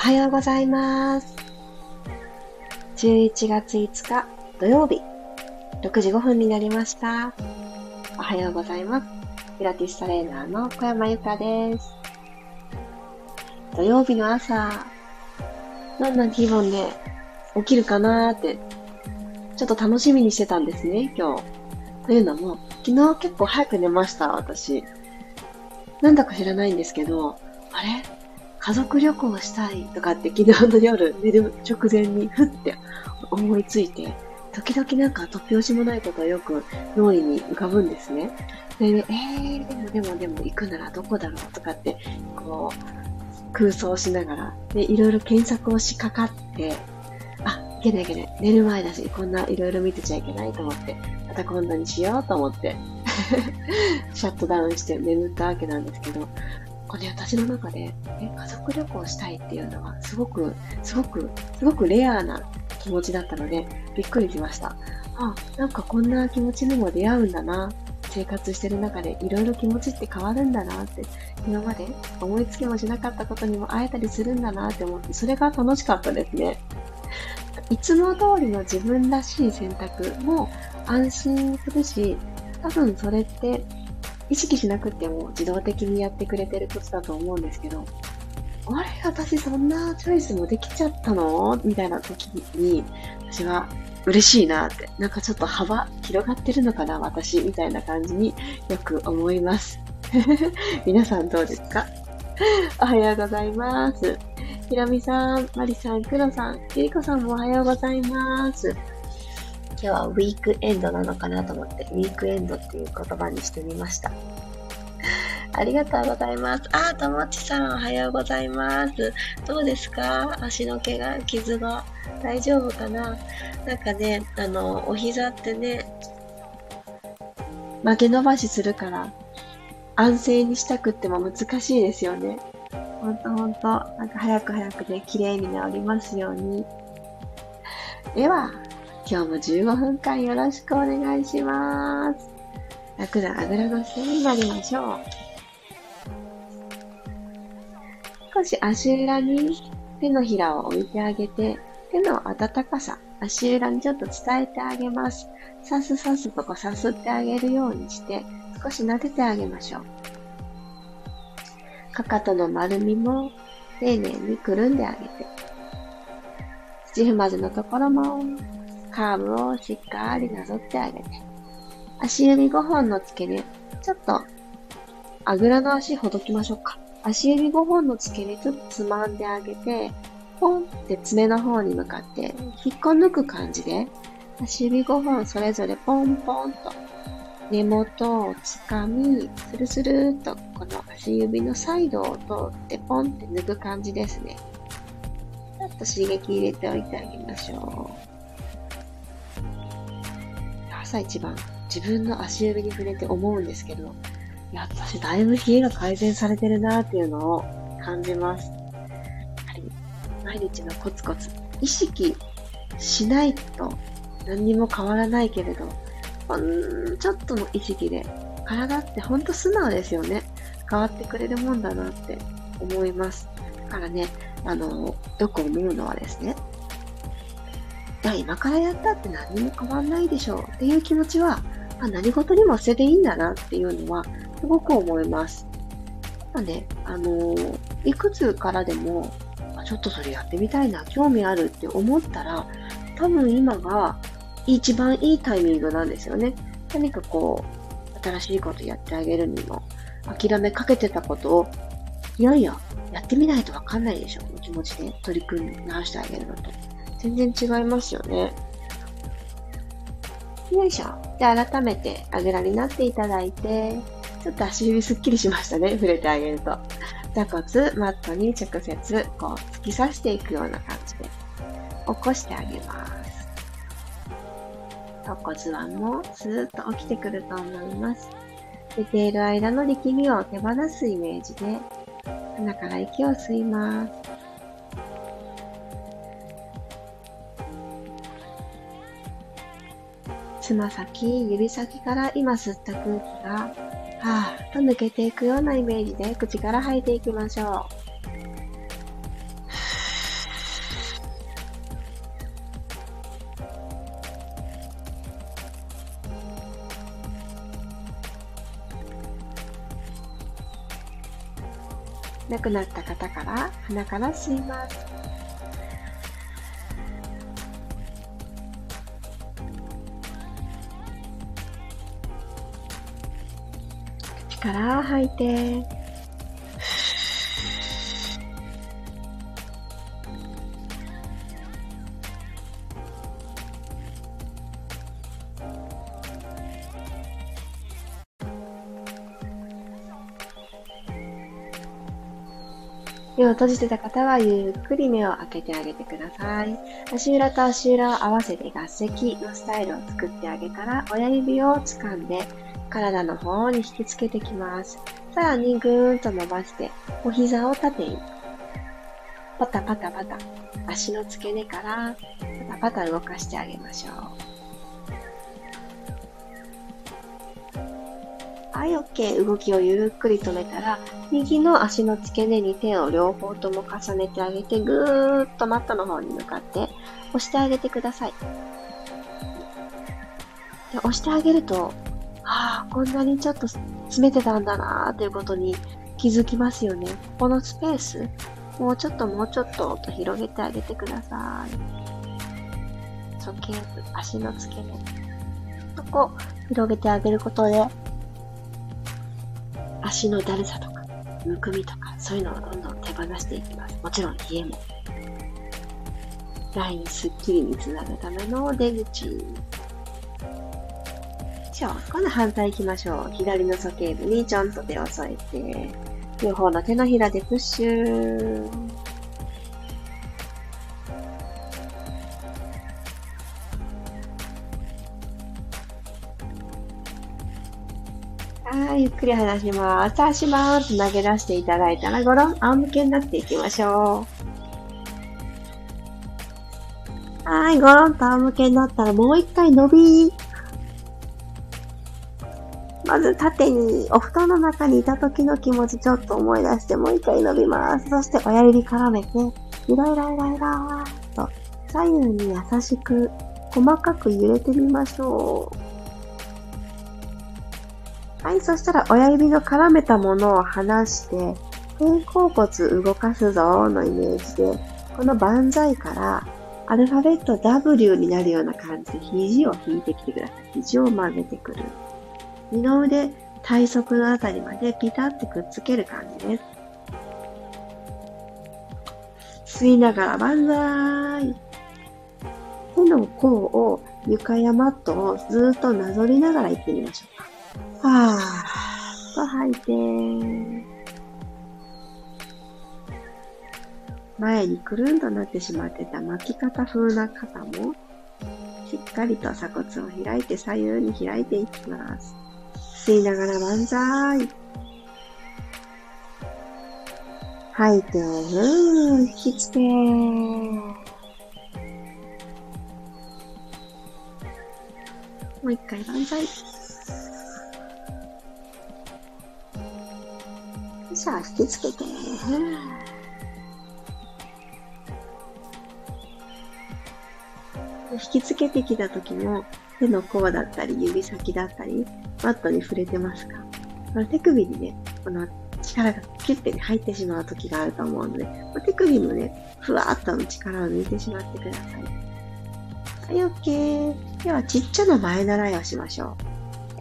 おはようございます。11月5日土曜日、6時5分になりました。おはようございます。ピラティストレーナーの小山由かです。土曜日の朝、どんな気分で起きるかなーって、ちょっと楽しみにしてたんですね、今日。というのも、昨日結構早く寝ました、私。なんだか知らないんですけど、あれ？家族旅行したいとかって昨日の夜寝る直前にふって思いついて、時々なんか突拍子もないことをよく脳裏に浮かぶんですね。で、ね、えー、でもでもでも行くならどこだろうとかって、こう、空想しながら、で、いろいろ検索をしかかって、あ、いけないいけない。寝る前だし、こんないろいろ見てちゃいけないと思って、また今度にしようと思って、シャットダウンして眠ったわけなんですけど、これ私の中で、え、家族旅行したいっていうのは、すごく、すごく、すごくレアな気持ちだったので、びっくりしました。あ、なんかこんな気持ちにも出会うんだな。生活してる中でいろいろ気持ちって変わるんだなって、今まで思いつきもしなかったことにも会えたりするんだなって思って、それが楽しかったですね。いつも通りの自分らしい選択も安心するし、多分それって意識しなくても自動的にやってくれてることだと思うんですけど、あれ私そんなチョイスもできちゃったの？みたいな時に、私は嬉しいなって、なんかちょっと幅広がってるのかな私みたいな感じによく思います。皆さんどうですか？おはようございます。ひろみさん、まりさん、くろさん、ゆりこさんもおはようございます。今日はウィークエンドなのかなと思って、ウィークエンドっていう言葉にしてみました。ありがとうございます。あ、ともちさん、おはようございます。どうですか？足の怪我、傷が大丈夫かな？なんかね、あの、お膝ってね、曲げ伸ばしするから、安静にしたくっても難しいですよね。ほんとほんと、なんか早く早くで綺麗に治りますように。では、今日も15分間よろしくお願いします。楽なあぐらの姿勢になりましょう。少し足裏に手のひらを置いてあげて、手の温かさ、足裏にちょっと伝えてあげます。さすさすとこさすってあげるようにして、少し撫でてあげましょう。かかとの丸みも丁寧にくるんであげて、土踏まずのところもカーブをしっかりなぞってあげて、足指5本の付け根、ちょっと、あぐらの足ほどきましょうか。足指5本の付け根ちょっとつまんであげて、ポンって爪の方に向かって引っこ抜く感じで、足指5本それぞれポンポンと根元をつかみ、スルスルっとこの足指のサイドを通ってポンって抜く感じですね。ちょっと刺激入れておいてあげましょう。朝一番自分の足指に触れて思うんですけど、いや、私だいぶ冷えが改善されてるなっていうのを感じます。やはり、毎日のコツコツ、意識しないと何にも変わらないけれど、ほんちょっとの意識で、体ってほんと素直ですよね。変わってくれるもんだなって思います。だからね、あの、よく思うのはですね、や、今からやったって何にも変わんないでしょうっていう気持ちは、まあ、何事にも捨てていいんだなっていうのは、すごく思います。まあね、あのー、いくつからでも、あ、ちょっとそれやってみたいな、興味あるって思ったら、多分今が一番いいタイミングなんですよね。何かこう、新しいことやってあげるにも、諦めかけてたことを、いやいや、やってみないとわかんないでしょ、の気持ちで取り組み直してあげるのと。全然違いますよね。よいしょ。で、改めてあぐらになっていただいて、ちょっと足指すっきりしましたね。触れてあげると。座骨、マットに直接、こう、突き刺していくような感じで、起こしてあげます。骨盤もスーッと起きてくると思います。寝ている間の力みを手放すイメージで、鼻から息を吸います。つま先、指先から今吸った空気が、はぁ、と抜けていくようなイメージで口から吐いていきましょう。亡くなった方から鼻から吸います。口から吐いて、目を閉じてた方はゆっくり目を開けてあげてください。足裏と足裏を合わせて合石のスタイルを作ってあげたら、親指を掴んで体の方に引きつけてきます。さらにぐーんと伸ばして、お膝を縦に。パタパタパタ。足の付け根からパタパタ動かしてあげましょう。はい、OK。動きをゆっくり止めたら、右の足の付け根に手を両方とも重ねてあげて、ぐーっとマットの方に向かって押してあげてください。で押してあげると、ああ、こんなにちょっと詰めてたんだなーということに気づきますよね。ここのスペース、もうちょっともうちょっとと広げてあげてください。鼠径部、足の付け根。そこ、広げてあげることで、足のだるさとか、むくみとか、そういうのをどんどん手放していきます。もちろん冷えも。ラインスッキリにつなぐための出口。じゃあ、今度反対行きましょう。左の鼠径部にちょんと手を添えて、両方の手のひらでプッシュ。はい、ゆっくり離します。足バーンと投げ出していただいたら、ごろん、仰向けになっていきましょう。はい、ごろんと仰向けになったら、もう一回伸びまず縦に、お布団の中にいた時の気持ちちょっと思い出して、もう一回伸びます。そして親指絡めて、ゆらゆらゆらゆらーと、左右に優しく、細かく揺れてみましょう。はい、そしたら親指の絡めたものを離して、肩甲骨動かすぞのイメージで、この万歳からアルファベット W になるような感じで肘を引いてきてください。肘を曲げてくる。二の腕、体側のあたりまでピタってくっつける感じです。吸いながら万歳手の甲を床やマットをずっとなぞりながら行ってみましょうか。はーっと吐いて、前にくるんとなってしまってた巻き方風な肩も、しっかりと鎖骨を開いて左右に開いていきます。吸いながら万歳。吐いて、ふー、引きつけもう一回万歳。さあ、引きつけて。引きつけてきた時の手の甲だったり指先だったりマットに触れてますか？手首にね、この力がキュッて、入ってしまう時があると思うので、ま手首もね、ふわっとの力を抜いてしまってください。はい、OK。では、ちっちゃな前習いをしましょ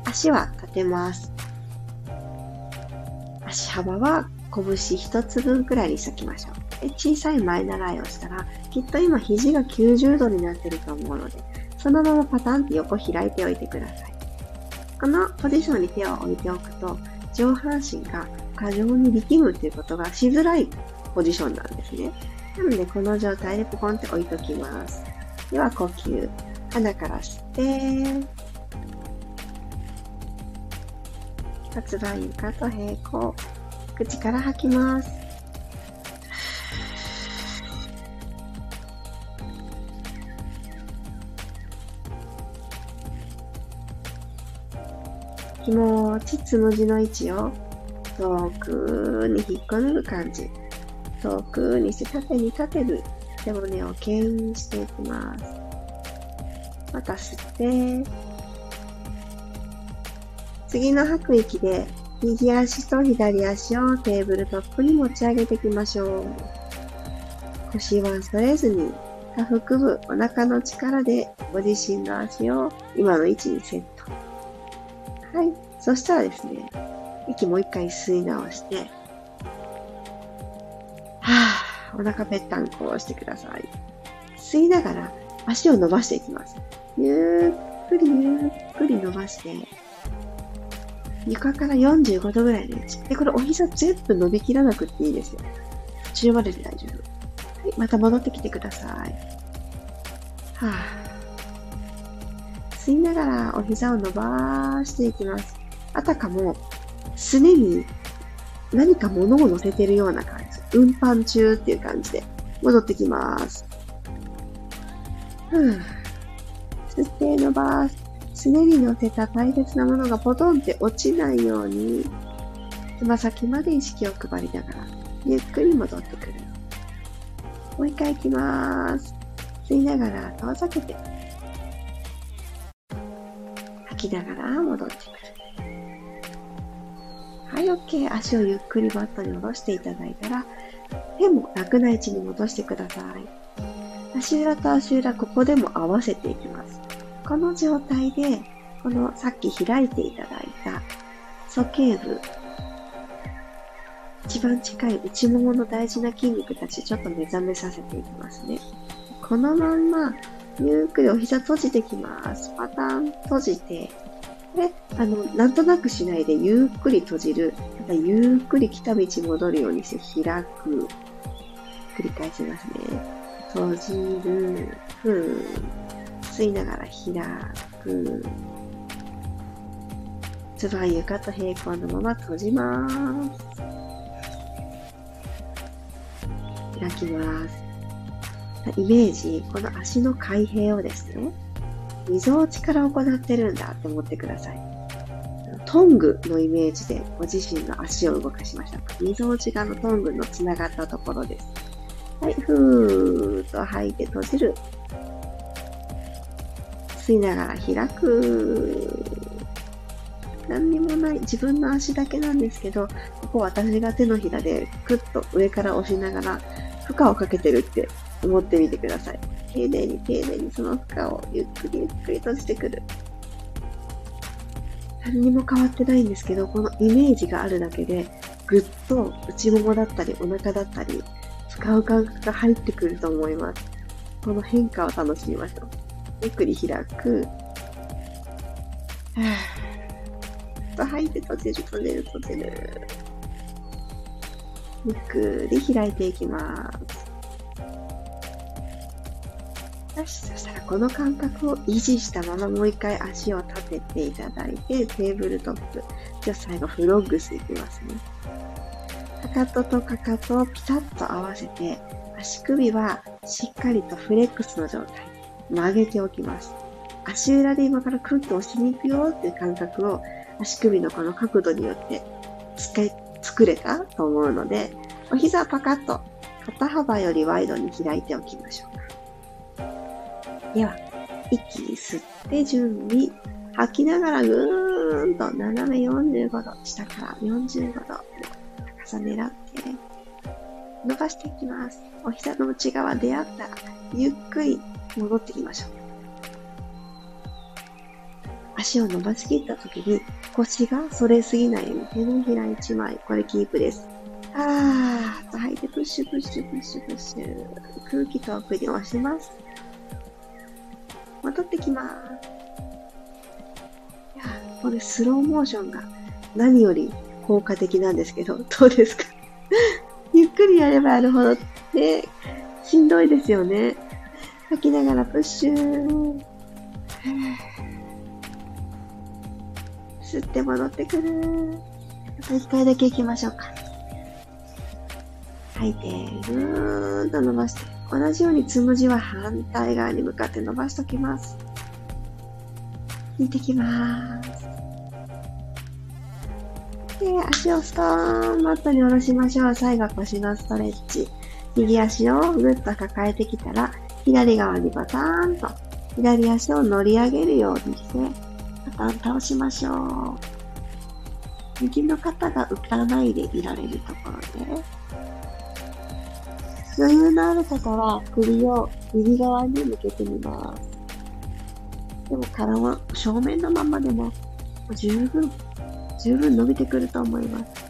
う。足は立てます。足幅は拳一つ分くらいにしときましょう。で小さい前習いをしたら、きっと今肘が90度になってると思うので、そのままパタンって横開いておいてください。このポジションに手を置いておくと、上半身が過剰に力むっていうことがしづらいポジションなんですね。なので、この状態でポコンって置いときます。では、呼吸。鼻から吸って、骨盤床と平行。口から吐きます。気持ちつむじの位置を遠くに引っこ抜く感じ。遠くにして縦に立てる背骨を牽引していきます。また吸って、次の吐く息で右足と左足をテーブルトップに持ち上げていきましょう。腰は反れずに、下腹部、お腹の力でご自身の足を今の位置にセット。はい。そしたらですね、息もう一回吸い直して、はぁ、お腹ぺったんこ押してください。吸いながら足を伸ばしていきます。ゆっくりゆっくり伸ばして、床から45度ぐらいの位置。で、これお膝全部伸びきらなくていいですよ。中までで大丈夫。はい、また戻ってきてください。はぁ、吸いながらお膝を伸ばしていきます。あたかも、すねに何か物を乗せてるような感じ。運搬中っていう感じで戻ってきます。ふぅ。吸って伸ばす。すねに乗せた大切なものがポトンって落ちないように、つま先まで意識を配りながら、ゆっくり戻ってくる。もう一回行きます。吸いながら遠ざけて、きながら戻ってくる。はい、OK。足をゆっくりバットに下ろしていただいたら、手も楽な位置に戻してください。足裏と足裏、ここでも合わせていきます。この状態で、このさっき開いていただいた鼠径部、一番近い内ももの大事な筋肉たち、ちょっと目覚めさせていきますね。このまんま、ゆっくりお膝閉じてきます。パターン閉じて、で、あの、なんとなくしないでゆっくり閉じる。またゆっくり来た道戻るようにして開く。繰り返しますね。閉じる。ふん。吸いながら開く。つば床と平行のまま閉じます。開きます。イメージ、この足の開閉をですね、みぞおちから行ってるんだって思ってください。トングのイメージでご自身の足を動かしました。みぞおち側のトングのつながったところです。はい、ふーっと吐いて閉じる。吸いながら開く。何にもない。自分の足だけなんですけど、ここ私が手のひらでクッと上から押しながら負荷をかけてるって思ってみてください。丁寧に丁寧にその負荷をゆっくりゆっくり閉じてくる。何にも変わってないんですけど、このイメージがあるだけで、ぐっと内ももだったりお腹だったり、使う感覚が入ってくると思います。この変化を楽しみましょう。ゆっくり開く。と吐いて閉じる、閉じる、閉じる。ゆっくり開いていきます。そしたらこの感覚を維持したままもう一回足を立てていただいて、テーブルトップ。じゃあ最後フロッグスいきますね。かかととかかとをピタッと合わせて、足首はしっかりとフレックスの状態。曲げておきます。足裏で今からクッと押しに行くよっていう感覚を足首のこの角度によって使い、作れたと思うので、お膝パカッと肩幅よりワイドに開いておきましょう。では、息吸って準備。吐きながらぐーんと斜め45度、下から45度の高さ狙って伸ばしていきます。お膝の内側出会ったら、ゆっくり戻っていきましょう。足を伸ばしきった時に腰が反れすぎないように手のひら1枚、これキープです。あーっと吐いてプッシュプッシュプッシュプッシュ。空気遠くに押します。戻ってきます。いや、これスローモーションが何より効果的なんですけど、どうですか？ゆっくりやればやるほど、ね、しんどいですよね。吐きながらプッシュ吸って戻ってくる。あと一回だけ行きましょうか。吐いて、ぐーんと伸ばして。同じようにつむじは反対側に向かって伸ばしときます。引いてきます。で、足をストーンマットに下ろしましょう。最後腰のストレッチ。右足をぐっと抱えてきたら、左側にバターンと、左足を乗り上げるようにして、パターン倒しましょう。右の肩が浮かないでいられるところで、余裕のある方は首を右側に向けてみます。でも体は正面のままでも十分、十分伸びてくると思います。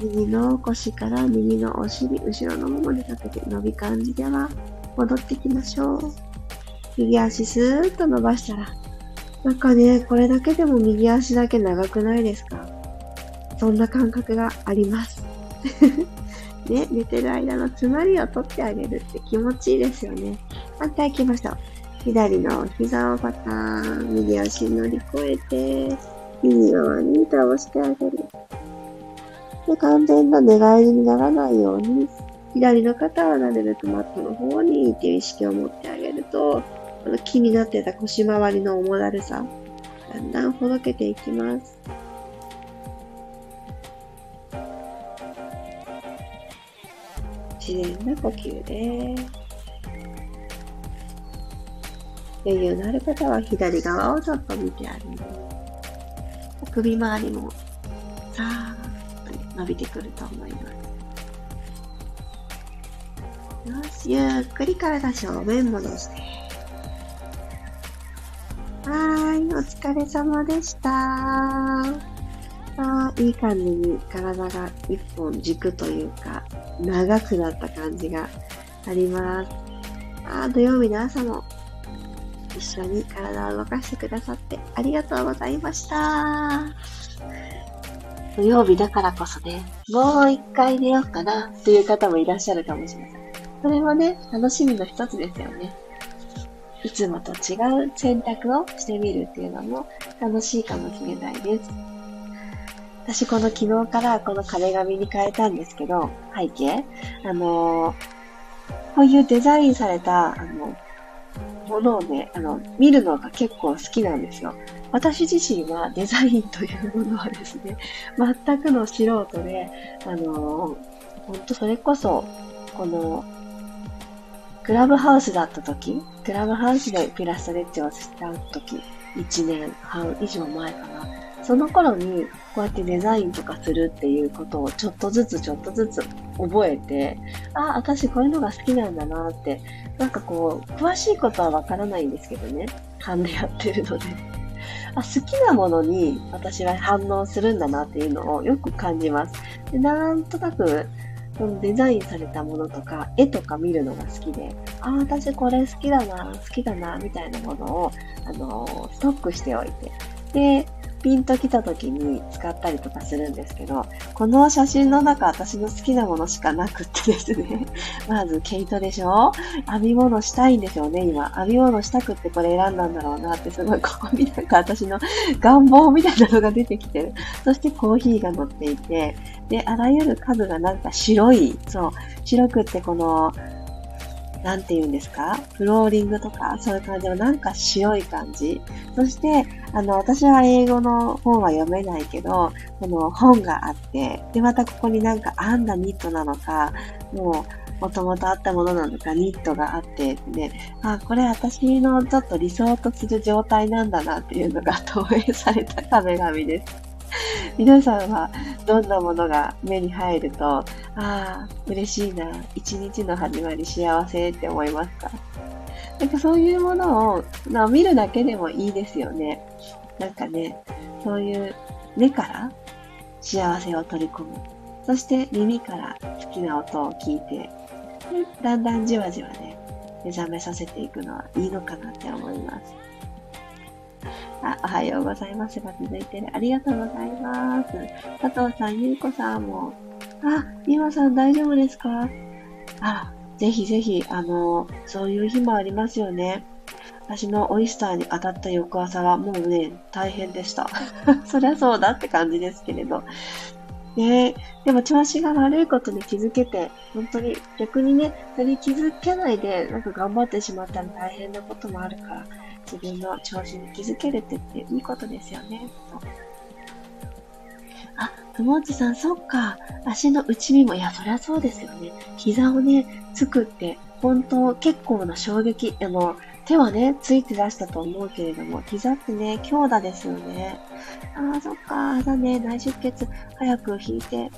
右の腰から右のお尻、後ろのももにかけて伸び感じでは戻ってきましょう。右足スーッと伸ばしたら、なんかね、これだけでも右足だけ長くないですか？そんな感覚があります。ね、寝てる間の詰まりを取ってあげるって気持ちいいですよね。反対行きましょう。左の膝をパターン、右足乗り越えて、右側に倒してあげる。で、完全な寝返りにならないように、左の肩はなるべくマットの方にっていう意識を持ってあげると、この気になってた腰回りの重だるさ、だんだんほどけていきます。自然な呼吸です。余裕のある方は左側をちょっと見てあげる。首周りもさーっと伸びてくると思います。よし、ゆっくり体正面戻して。はい、お疲れ様でした。あいい感じに体が一本軸というか、長くなった感じがあります。あ土曜日の朝も一緒に体を動かしてくださってありがとうございました。土曜日だからこそね、もう一回寝ようかなっていう方もいらっしゃるかもしれません。それもね、楽しみの一つですよね。いつもと違う選択をしてみるっていうのも楽しいかもしれないです。私この昨日からこの壁紙に変えたんですけど、背景あのこういうデザインされた、あの、ものをね、あの、見るのが結構好きなんですよ。私自身はデザインというものはですね、全くの素人で、あの、ほんとそれこそ、この、クラブハウスだった時、クラブハウスでピラストレッチをした時、1年半以上前かな。その頃にこうやってデザインとかするっていうことをちょっとずつちょっとずつ覚えて、あ、私こういうのが好きなんだなって、なんかこう、詳しいことはわからないんですけどね。勘でやってるので。あ好きなものに私は反応するんだなっていうのをよく感じます。でなんとなくそのデザインされたものとか、絵とか見るのが好きで、ああ、私これ好きだな、好きだな、みたいなものを、あのー、ストックしておいて。で、ピンと来た時に使ったりとかするんですけど、この写真の中私の好きなものしかなくってですね、まず毛糸でしょ？編み物したいんでしょうね、今。編み物したくってこれ選んだんだろうなってすごいここになんか私の願望みたいなのが出てきてる。そしてコーヒーが乗っていて、で、あらゆる家具がなんか白い、そう、白くってこの、なんて言うんですか？フローリングとか、そういう感じのなんか白い感じ。そして、あの、私は英語の本は読めないけど、この本があって、で、またここになんか編んだニットなのか、もう、もともとあったものなのか、ニットがあって、ね、あ、これ私のちょっと理想とする状態なんだなっていうのが投影された壁紙です。皆さんはどんなものが目に入ると、ああ、嬉しいな、一日の始まり幸せって思いますか？なんかそういうものを、ま、見るだけでもいいですよね。なんかね、そういう目から幸せを取り込む。そして耳から好きな音を聞いて、だんだんじわじわね、目覚めさせていくのはいいのかなって思います。あ、おはようございますが続いてる。ありがとうございます。佐藤さん、ゆうこさんも。あ、みまさん大丈夫ですか？あ、ぜひぜひ、あの、そういう日もありますよね。私のオイスターに当たった翌朝はもうね、大変でした。そりゃそうだって感じですけれど。ねでも調子が悪いことに気づけて、本当に逆にね、それに気づけないで、なんか頑張ってしまったら大変なこともあるから、自分の調子に気づけるってっていいことですよね。あ、友内さん、そっか。足の内身も、いや、そりゃそうですよね。膝をね、つくって、本当結構な衝撃、あの、手はね、ついて出したと思うけれども、膝ってね、強打ですよね。ああ、そっか、だね、内出血早く引いて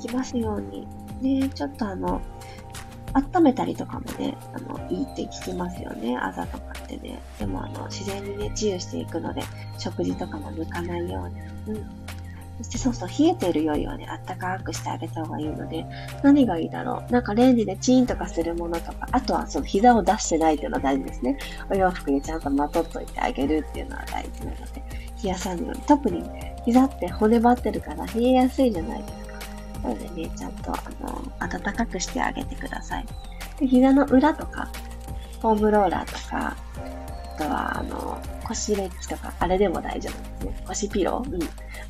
いきますように。ね、ちょっとあの、温めたりとかもね、あの、いいって聞きますよね、あざとかってね。でもあの、自然にね、治癒していくので、食事とかも抜かないように。うん。そしてそうそう、冷えているよりはね、あったかくしてあげた方がいいので、何がいいだろう。なんかレンジでチーンとかするものとか、あとはその膝を出してないっていうのは大事ですね。お洋服にちゃんとまとっといてあげるっていうのは大事なので、冷やさぬように。特に膝って骨張ってるから冷えやすいじゃないですか。なのでね、ちゃんと、あの、暖かくしてあげてください。で、膝の裏とか、フォームローラーとか、あとは、あの、腰レッチとか、あれでも大丈夫ですね。腰ピローうん。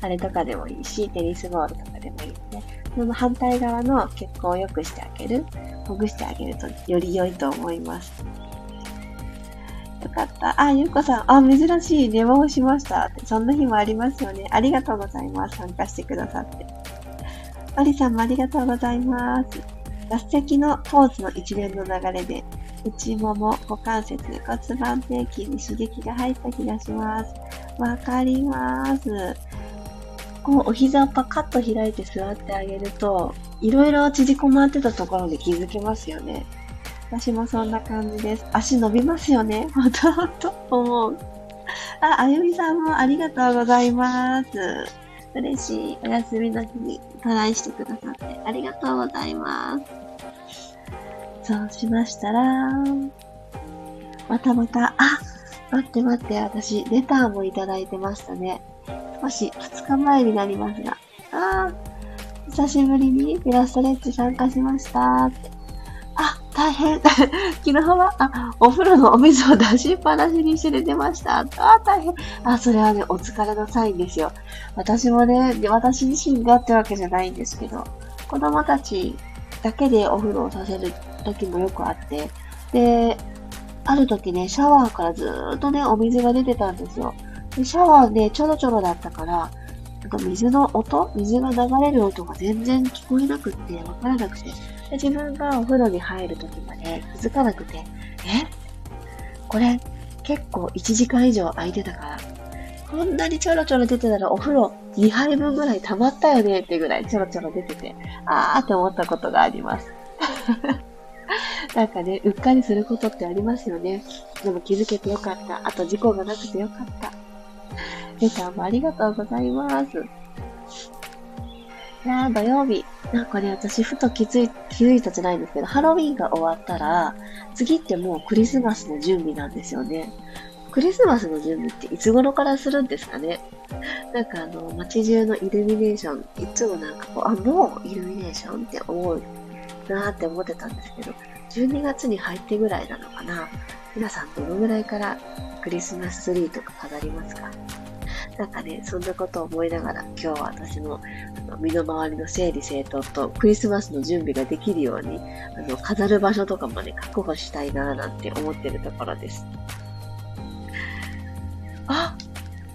あれとかでもいいし、テニスボールとかでもいいので、その反対側の血行を良くしてあげる、ほぐしてあげるとより良いと思います。よかった。あ、ゆうこさん。あ、珍しい。寝坊しました。そんな日もありますよね。ありがとうございます。参加してくださって。マリさんもありがとうございます。脱石のポーズの一連の流れで、内もも、股関節、骨盤底筋に刺激が入った気がします。わかります。こう、お膝をパカッと開いて座ってあげると、いろいろ縮こまってたところで気づけますよね。私もそんな感じです。足伸びますよね。ほんとほと思う。あ、あゆみさんもありがとうございます。嬉しい。お休みの日にトライしてくださってありがとうございます。そうしましたら、またまた、あ、待って待って、私、レターもいただいてましたね。少し2日前になりますが、あー、久しぶりにピラストレッチ参加しましたって。大変。昨日は、あ、お風呂のお水を出しっぱなしにして寝てました。あ、大変。あ、それはね、お疲れのサインですよ。私もね、私自身がってわけじゃないんですけど、子供たちだけでお風呂をさせる時もよくあって、で、ある時ね、シャワーからずーっとね、お水が出てたんですよ。でシャワーでちょろちょろだったから、なんか水の音？水が流れる音が全然聞こえなくって、わからなくて、で自分がお風呂に入るときまで気づかなくて、え？これ結構1時間以上空いてたから、こんなにちょろちょろ出てたらお風呂2杯分ぐらい溜まったよねってぐらいちょろちょろ出てて、あーって思ったことがあります。なんかね、うっかりすることってありますよね。でも気づけてよかった。あと事故がなくてよかった。レターもありがとうございます。いやー、土曜日。なんかね、私、ふと気づい気づいたじゃないんですけど、ハロウィンが終わったら、次ってもうクリスマスの準備なんですよね。クリスマスの準備っていつ頃からするんですかね？なんかあの、街中のイルミネーション、いつもなんかこう、あ、もうイルミネーションって思うなーって思ってたんですけど、12月に入ってぐらいなのかな？皆さんどのぐらいからクリスマスツリーとか飾りますか？なんかね、そんなことを思いながら、今日は私のあの身の回りの整理整頓とクリスマスの準備ができるように、あの、飾る場所とかもね、確保したいなぁなんて思ってるところです。あ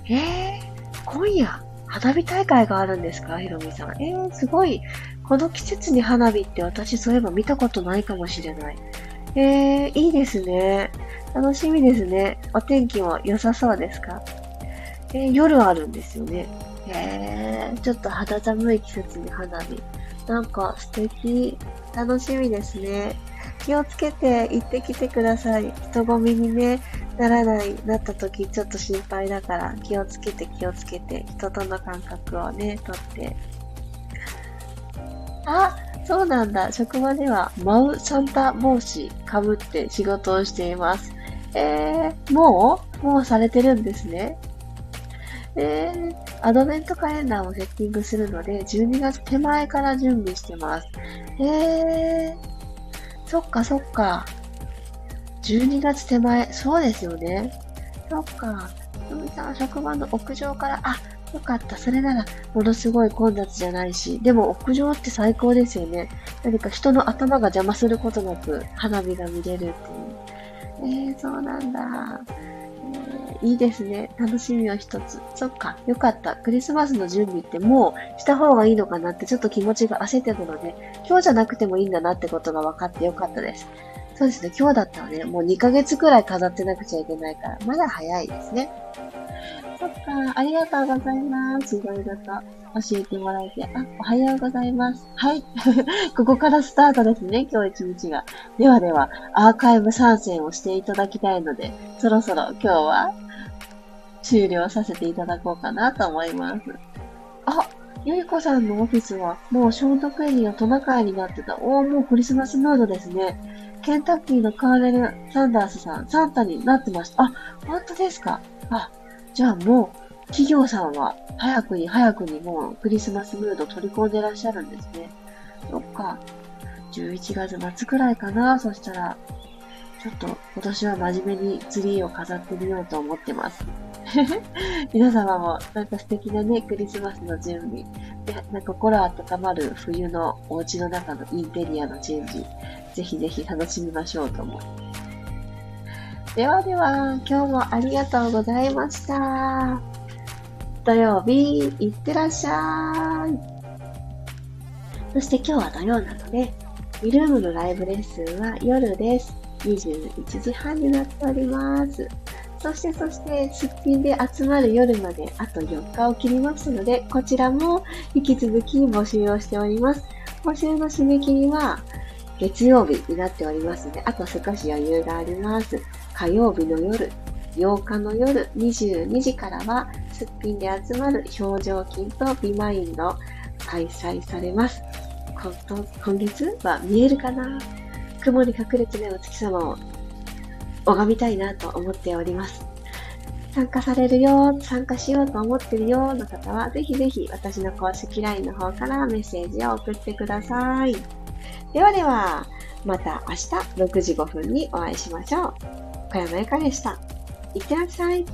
えー、今夜、花火大会があるんですか？ひろみさん。えー、すごい。この季節に花火って私そういえば見たことないかもしれない。えー、いいですね。楽しみですね。お天気も良さそうですか？えー、夜あるんですよね。へえー、ちょっと肌寒い季節に花火。なんか素敵。楽しみですね。気をつけて行ってきてください。人混みにね、ならない、なった時ちょっと心配だから気をつけて気をつけて、人との感覚をね、とって。あ、そうなんだ。職場ではマウサンタ帽子かぶって仕事をしています。えー、もう？もうされてるんですね。えー、アドベントカレンダーをセッティングするので、12月手前から準備してます。えー、そっかそっか。12月手前、そうですよね。そっか。ふみさん、職場の屋上から、あ、よかった。それなら、ものすごい混雑じゃないし、でも屋上って最高ですよね。何か人の頭が邪魔することなく、花火が見れるっていう。えー、そうなんだ。いいですね。楽しみは一つ。そっか、よかった。クリスマスの準備ってもうした方がいいのかなってちょっと気持ちが焦ってたので、今日じゃなくてもいいんだなってことが分かってよかったです。そうですね、今日だったらね、もう2ヶ月くらい飾ってなくちゃいけないから、まだ早いですね。そっか、ありがとうございます。いろいろと教えてもらえて。あ、おはようございます。はい。ここからスタートですね、今日一日が。ではでは、アーカイブ参戦をしていただきたいので、そろそろ今日は終了させていただこうかなと思います。あ、ゆいこさんのオフィスはもう消毒エリアトナカイになってた。おー、もうクリスマスムードですね。ケンタッキーのカーネル・サンダースさん、サンタになってました。あ、本当ですかあ、じゃあもう、企業さんは早くに早くにもうクリスマスムード取り込んでらっしゃるんですね。そっか。11月末くらいかな。そしたら、ちょっと今年は真面目にツリーを飾ってみようと思ってます。皆様もなんか素敵なね、クリスマスの準備。で、なんか心温まる冬のお家の中のインテリアの準備。ぜひぜひ楽しみましょうと思います。ではでは、今日もありがとうございました。土曜日、いってらっしゃい。そして今日は土曜なので、リルームのライブレッスンは夜です。21時半になっております。そしてそして、すっぴんで集まる夜まであと4日を切りますので、こちらも引き続き募集をしております。募集の締め切りは月曜日になっておりますので、あと少し余裕があります。火曜日の夜、8日の夜22時からは、すっぴんで集まる表情筋とビマインド開催されます。今月は見えるかな？雲に隠れてね、お月様を拝みたいなと思っております。参加されるよ、参加しようと思ってるよの方は、ぜひぜひ私の公式 LINE の方からメッセージを送ってください。ではでは、また明日6時5分にお会いしましょう。小山由かでした。いってらっしゃい。